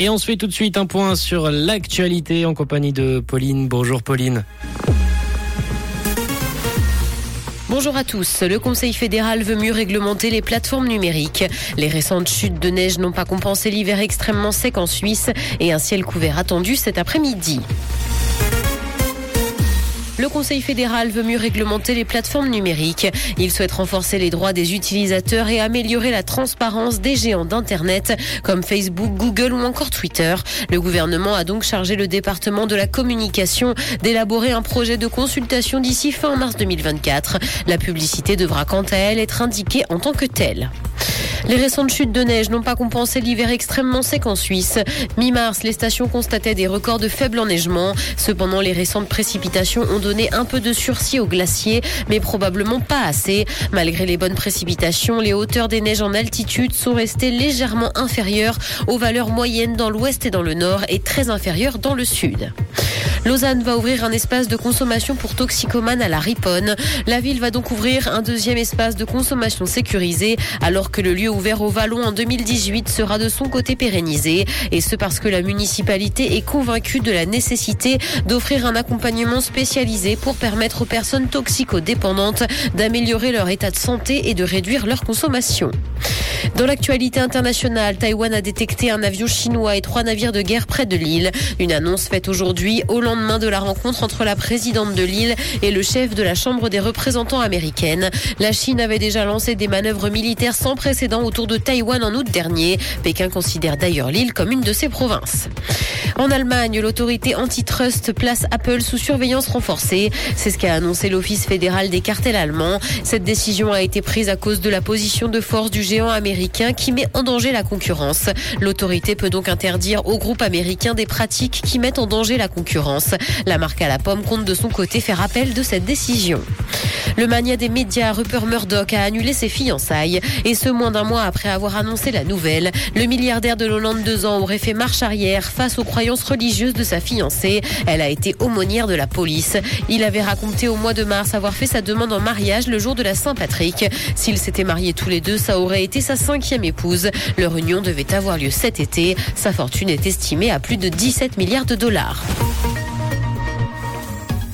Et on se fait tout de suite un point sur l'actualité en compagnie de Pauline. Bonjour Pauline. Bonjour à tous. Le Conseil fédéral veut mieux réglementer les plateformes numériques. Les récentes chutes de neige n'ont pas compensé l'hiver extrêmement sec en Suisse et un ciel couvert attendu cet après-midi. Le Conseil fédéral veut mieux réglementer les plateformes numériques. Il souhaite renforcer les droits des utilisateurs et améliorer la transparence des géants d'Internet comme Facebook, Google ou encore Twitter. Le gouvernement a donc chargé le département de la communication d'élaborer un projet de consultation d'ici fin mars 2024. La publicité devra quant à elle être indiquée en tant que telle. Les récentes chutes de neige n'ont pas compensé l'hiver extrêmement sec en Suisse. Mi-mars, les stations constataient des records de faible enneigement. Cependant, les récentes précipitations ont donné un peu de sursis aux glaciers, mais probablement pas assez. Malgré les bonnes précipitations, les hauteurs des neiges en altitude sont restées légèrement inférieures aux valeurs moyennes dans l'ouest et dans le nord et très inférieures dans le sud. Lausanne va ouvrir un espace de consommation pour toxicomanes à la Riponne. La ville va donc ouvrir un deuxième espace de consommation sécurisé alors que le lieu ouvert au Vallon en 2018 sera de son côté pérennisé. Et ce parce que la municipalité est convaincue de la nécessité d'offrir un accompagnement spécialisé pour permettre aux personnes toxicodépendantes d'améliorer leur état de santé et de réduire leur consommation. Dans l'actualité internationale, Taïwan a détecté un avion chinois et trois navires de guerre près de l'île. Une annonce faite aujourd'hui au lendemain de la rencontre entre la présidente de l'île et le chef de la Chambre des représentants américaine. La Chine avait déjà lancé des manœuvres militaires sans précédent autour de Taïwan en août dernier. Pékin considère d'ailleurs l'île comme une de ses provinces. En Allemagne, l'autorité antitrust place Apple sous surveillance renforcée. C'est ce qu'a annoncé l'Office fédéral des cartels allemands. Cette décision a été prise à cause de la position de force du géant américain qui met en danger la concurrence. L'autorité peut donc interdire au groupe américain des pratiques qui mettent en danger la concurrence. La marque à la pomme compte de son côté faire appel de cette décision. Le mania des médias, Rupert Murdoch, a annulé ses fiançailles. Et ce, moins d'un mois après avoir annoncé la nouvelle. Le milliardaire de 92 ans aurait fait marche arrière face aux croyances religieuses de sa fiancée. Elle a été aumônière de la police. Il avait raconté au mois de mars avoir fait sa demande en mariage le jour de la Saint-Patrick. S'ils s'étaient mariés tous les deux, ça aurait été sa cinquième épouse. Leur union devait avoir lieu cet été. Sa fortune est estimée à plus de 17 milliards de dollars.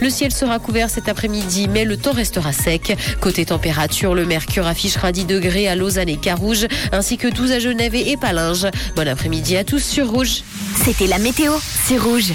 Le ciel sera couvert cet après-midi, mais le temps restera sec. Côté température, le mercure affichera 10 degrés à Lausanne et Carouge, ainsi que 12 à Genève et Palinges. Bon après-midi à tous sur Rouge. C'était la météo, c'est Rouge.